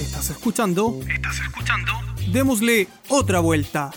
Estás escuchando. Estás escuchando. Démosle otra vuelta.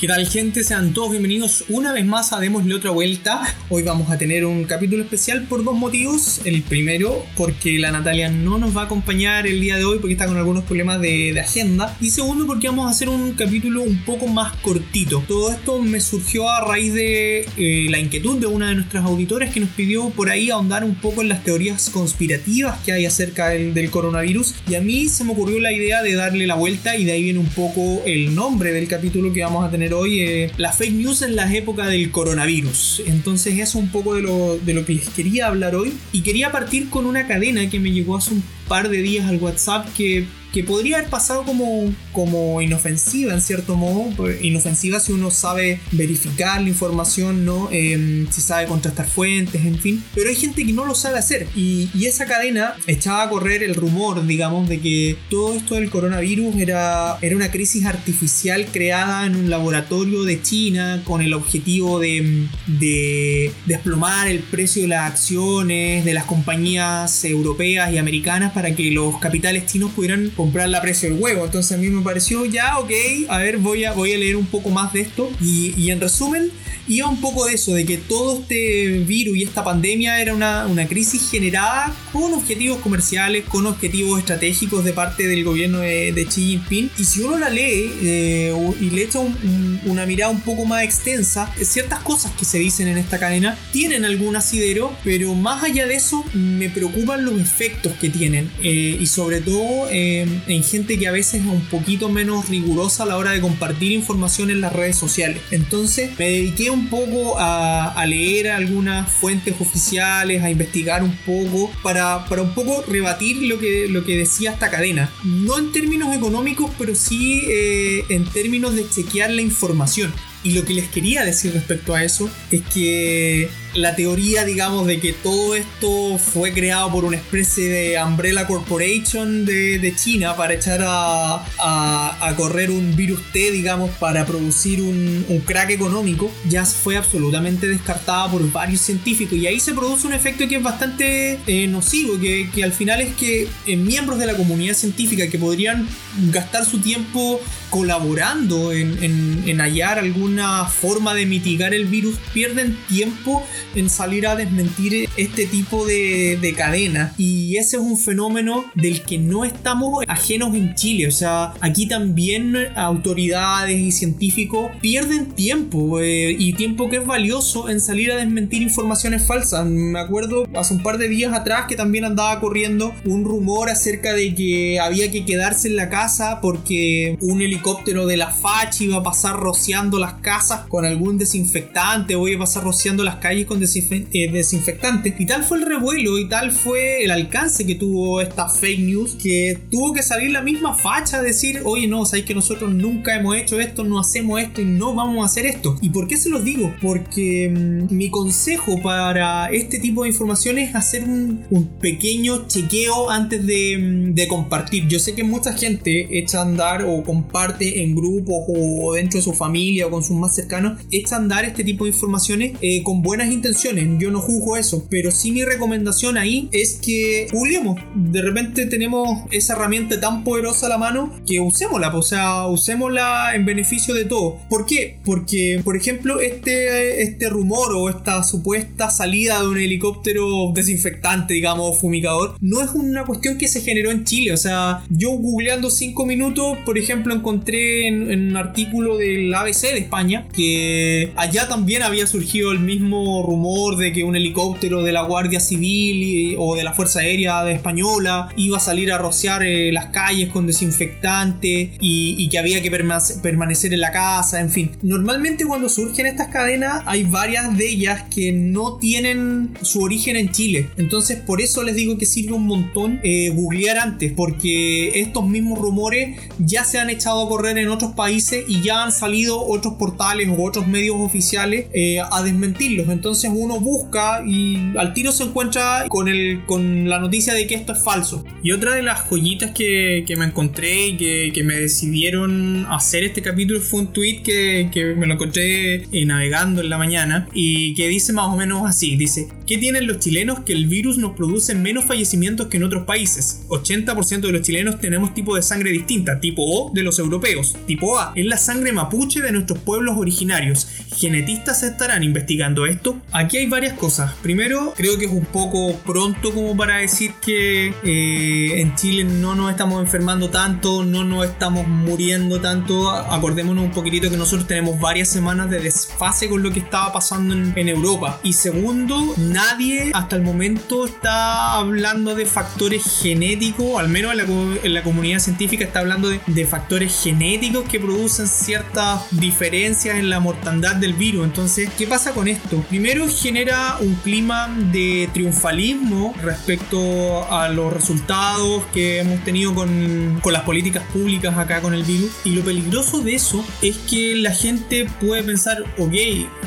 ¿Qué tal gente? Sean todos bienvenidos una vez más a Démosle otra vuelta. Hoy vamos a tener un capítulo especial por dos motivos. El primero, porque la Natalia no nos va a acompañar el día de hoy porque está con algunos problemas de, agenda. Y segundo, porque vamos a hacer un capítulo un poco más cortito. Todo esto me surgió a raíz de eh, la inquietud de una de nuestras auditoras que nos pidió por ahí ahondar un poco en las teorías conspirativas que hay acerca del, del coronavirus. Y a mí se me ocurrió la idea de darle la vuelta y de ahí viene un poco el nombre del capítulo que vamos a tener hoy, eh, la fake news en la época del coronavirus. Entonces eso es un poco de lo, de lo que les quería hablar hoy. Y quería partir con una cadena que me llegó hace un par de días al WhatsApp que que podría haber pasado como, como inofensiva en cierto modo, pues, inofensiva si uno sabe verificar la información, ¿no? Em, si sabe contrastar fuentes, en fin, pero hay gente que no lo sabe hacer y, y, esa cadena echaba a correr el rumor, digamos, de que todo esto del coronavirus era, era una crisis artificial creada en un laboratorio de China con el objetivo de, de desplomar el precio de las acciones de las compañías europeas y americanas para que los capitales chinos pudieran comprar la precio del huevo. Entonces a mí me pareció ya, ok, a ver, voy a, voy a leer un poco más de esto. Y, y en resumen, iba un poco de eso, de que todo este virus y esta pandemia era una, una crisis generada con objetivos comerciales, con objetivos estratégicos de parte del gobierno de, de Xi Jinping. Y si uno la lee eh, y le echa un, un, una mirada un poco más extensa, ciertas cosas que se dicen en esta cadena tienen algún asidero, pero más allá de eso me preocupan los efectos que tienen. Eh, y sobre todo eh, en gente que a veces es un poquito menos rigurosa a la hora de compartir información en las redes sociales. Entonces me dediqué un poco a, a leer algunas fuentes oficiales, a investigar un poco, para, para, un poco rebatir lo que, lo que decía esta cadena. No en términos económicos, pero sí eh, en términos de chequear la información. Y lo que les quería decir respecto a eso es que la teoría, digamos, de que todo esto fue creado por una especie de Umbrella Corporation de, de China para echar a, a, a, correr un virus T, digamos, para producir un, un, crack económico, ya fue absolutamente descartada por varios científicos. Y ahí se produce un efecto que es bastante eh, nocivo, que, que, al final es que eh, miembros de la comunidad científica que podrían gastar su tiempo colaborando en, en, en hallar alguna forma de mitigar el virus, pierden tiempo en salir a desmentir este tipo de, de cadena. Y ese es un fenómeno del que no estamos ajenos en Chile. O sea, aquí también autoridades y científicos pierden tiempo eh, y tiempo que es valioso en salir a desmentir informaciones falsas. Me acuerdo hace un par de días atrás que también andaba corriendo un rumor acerca de que había que quedarse en la casa porque un helicóptero de la FACH iba a pasar rociando las casas con algún desinfectante iba a pasar rociando las calles con eh, desinfectante. Y tal fue el revuelo y tal fue el alcance que tuvo esta fake news que tuvo que salir la misma facha a decir, oye, no, sabéis que nosotros nunca hemos hecho esto, no hacemos esto y no vamos a hacer esto. ¿Y por qué se los digo? Porque mmm, mi consejo para este tipo de información es hacer un, pequeño chequeo antes de, mm, de, compartir. Yo sé que mucha gente echa a andar o comparte en grupos o dentro de su familia o con más cercanos, echa a andar este tipo de informaciones eh, con buenas intenciones yo no juzgo eso, pero sí mi recomendación ahí es que juguemos. De repente tenemos esa herramienta tan poderosa a la mano que usémosla, o sea, usémosla en beneficio de todos. ¿Por qué? Porque, por ejemplo, este, este rumor o esta supuesta salida de un helicóptero desinfectante, digamos, fumigador, no es una cuestión que se generó en Chile. O sea, yo googleando 5 minutos, por ejemplo, encontré en, en un artículo del ABC de España que allá también había surgido el mismo rumor de que un helicóptero de la Guardia Civil o de la Fuerza Aérea de Española iba a salir a rociar eh, las calles con desinfectante y, que había que perma permanecer en la casa, en fin. Normalmente cuando surgen estas cadenas hay varias de ellas que no tienen su origen en Chile. Entonces por eso les digo que sirve un montón eh, googlear antes, porque estos mismos rumores ya se han echado a correr en otros países y ya han salido otros portales u otros medios oficiales eh, a desmentirlos. Entonces uno busca y al tiro se encuentra con, el, con la noticia de que esto es falso. Y otra de las joyitas que, que me encontré y que, que, me decidieron hacer este capítulo fue un tweet que, que me lo encontré eh, navegando en la mañana y que dice más o menos así, dice, ¿qué tienen los chilenos que el virus nos produce menos fallecimientos que en otros países? 80% de los chilenos tenemos tipo de sangre distinta, tipo O de los europeos, tipo A es la sangre mapuche de nuestros pueblos originarios. ¿Genetistas estarán investigando esto? Aquí hay varias cosas. Primero, creo que es un poco pronto como para decir que eh, en Chile no nos estamos enfermando tanto, no nos estamos muriendo tanto. Acordémonos un poquitito que nosotros tenemos varias semanas de desfase con lo que estaba pasando en, Europa. Y segundo, nadie hasta el momento está hablando de factores genéticos, al menos en la, comunidad científica está hablando de factores genéticos que producen ciertas diferencias en la mortandad del virus. Entonces, ¿qué pasa con esto? Primero genera un clima de triunfalismo respecto a los resultados que hemos tenido con, con las políticas públicas acá con el virus. Y lo peligroso de eso es que la gente puede pensar, ok,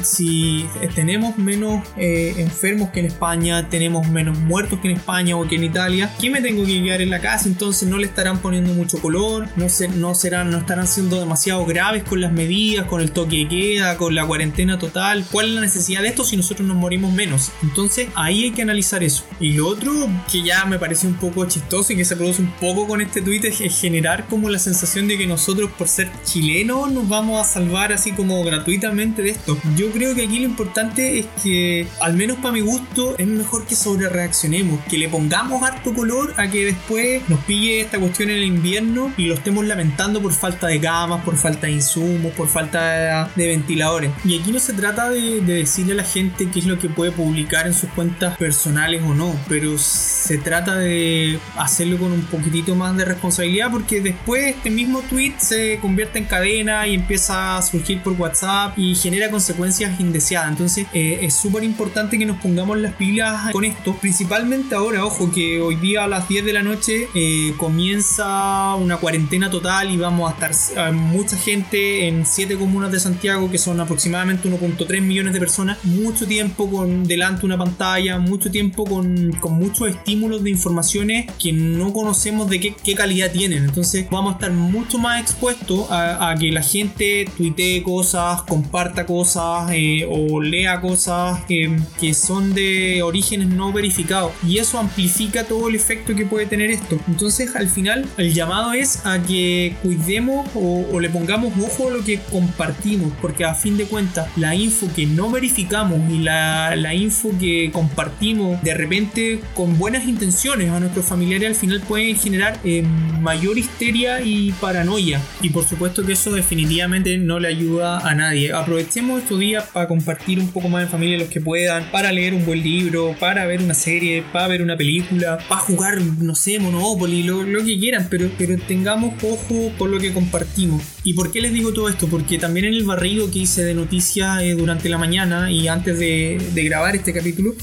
si tenemos menos eh, enfermos que en España, tenemos menos muertos que en España o que en Italia, ¿qué me tengo que quedar en la casa? Entonces no le estarán poniendo mucho color, no, se, no, serán, no estarán siendo demasiado graves con las medidas, con el toque queda, con la cuarentena total. ¿Cuál es la necesidad de esto si nosotros nos morimos menos? Entonces ahí hay que analizar eso. Y lo otro que ya me parece un poco chistoso y que se produce un poco con este tweet es generar como la sensación de que nosotros por ser chilenos nos vamos a salvar así como gratuitamente de esto. Yo creo que aquí lo importante es que, al menos para mi gusto, es mejor que sobre reaccionemos, que le pongamos harto color a que después nos pille esta cuestión en el invierno y lo estemos lamentando por falta de camas, por falta de insumos, por falta de ventiladores. Y aquí no se trata de, decirle a la gente qué es lo que puede publicar en sus cuentas personales o no, pero se trata de hacerlo con un poquitito más de responsabilidad porque después este mismo tweet se convierte en cadena y empieza a surgir por WhatsApp y genera consecuencias indeseadas. Entonces eh, es súper importante que nos pongamos las pilas con esto, principalmente ahora, ojo, que hoy día a las 10 de la noche eh, comienza una cuarentena total y vamos a estar eh, mucha gente en 7 comunas de Santiago que son aproximadamente 1.3 millones de personas, mucho tiempo con delante una pantalla, mucho tiempo con, con muchos estímulos de informaciones que no conocemos de qué, calidad tienen. Entonces vamos a estar mucho más expuestos a, que la gente tuitee cosas, comparta cosas eh, o lea cosas que, que son de orígenes no verificados. Y eso amplifica todo el efecto que puede tener esto. Entonces al final el llamado es a que cuidemos o, o le pongamos ojo a lo que compartimos. Porque a fin de cuentas la info que no verificamos y la, la info que compartimos de repente con buenas intenciones a nuestros familiares al final pueden generar eh, mayor histeria y paranoia. Y por supuesto que eso definitivamente no le ayuda a nadie. Aprovechemos estos días para compartir un poco más en familia los que puedan, para leer un buen libro, para ver una serie, para ver una película, para jugar, no sé, Monopoly, lo, lo que quieran, pero, pero tengamos ojo por lo que compartimos. ¿Y por qué les digo todo esto? Porque también en el barrido que hice de noticias eh, durante la mañana y antes de, de, grabar este capítulo,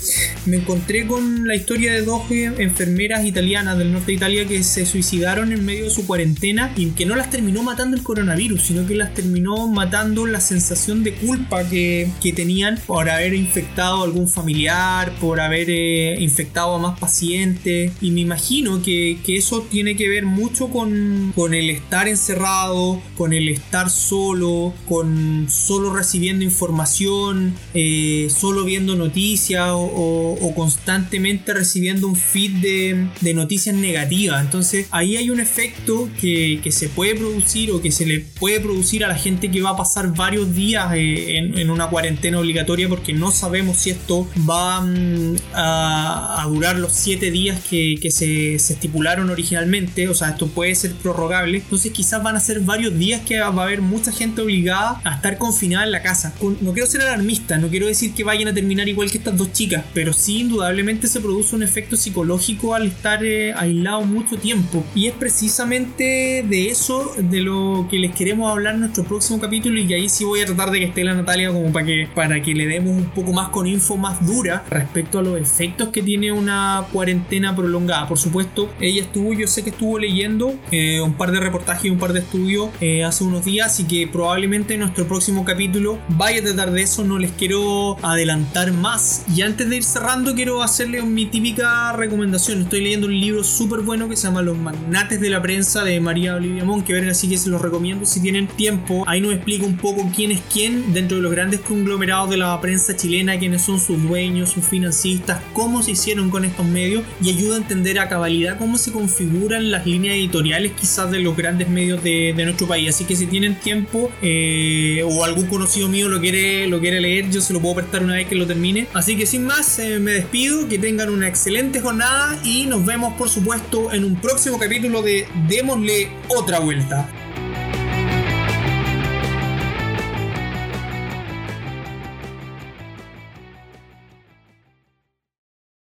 me encontré con la historia de dos eh, enfermeras italianas del norte de Italia que se suicidaron en medio de su cuarentena y que no las terminó matando el coronavirus, sino que las terminó matando la sensación de culpa que, que tenían por haber infectado a algún familiar, por haber eh, infectado a más pacientes. Y me imagino que, que eso tiene que ver mucho con, con el estar encerrado, con el estar solo, con solo recibiendo información, eh, solo viendo noticias o, constantemente recibiendo un feed de, noticias negativas. Entonces ahí hay un efecto que, se puede producir o que se le puede producir a la gente que va a pasar varios días eh, en, una cuarentena obligatoria porque no sabemos si esto va mm, a, durar los 7 días que, se estipularon originalmente. O sea, esto puede ser prorrogable. Entonces quizás van a ser varios días que va a haber mucha gente obligada a estar confinada en la casa. No quiero ser alarmista, no quiero decir que vayan a terminar igual que estas dos chicas, pero sí indudablemente se produce un efecto psicológico al estar eh, aislado mucho tiempo. Y es precisamente de eso de lo que les queremos hablar en nuestro próximo capítulo y ahí sí voy a tratar de que esté la Natalia como para que, para que le demos un poco más con info más dura respecto a los efectos que tiene una cuarentena prolongada. Por supuesto, ella estuvo, yo sé que estuvo leyendo eh, un par de reportajes y un par de estudios eh, hace unos días, y que probablemente en nuestro próximo capítulo vaya a tratar de eso. No les quiero adelantar más. Y antes de ir cerrando, quiero hacerle mi típica recomendación. Estoy leyendo un libro súper bueno que se llama Los Magnates de la Prensa de María Olivia Mon, que ver así que se los recomiendo si tienen tiempo. Ahí nos explica un poco quién es quién dentro de los grandes conglomerados de la prensa chilena, quiénes son sus dueños, sus financistas, cómo se hicieron con estos medios y ayuda a entender a cabalidad cómo se configuran las líneas editoriales quizás de los grandes medios de, nuestro país. Así que si tienen tiempo eh, o algún conocido mío lo quiere, lo quiere leer, yo se lo puedo prestar una vez que lo termine. Así que sin más, eh, me despido, que tengan una excelente jornada y nos vemos por supuesto en un próximo capítulo de Démosle otra vuelta.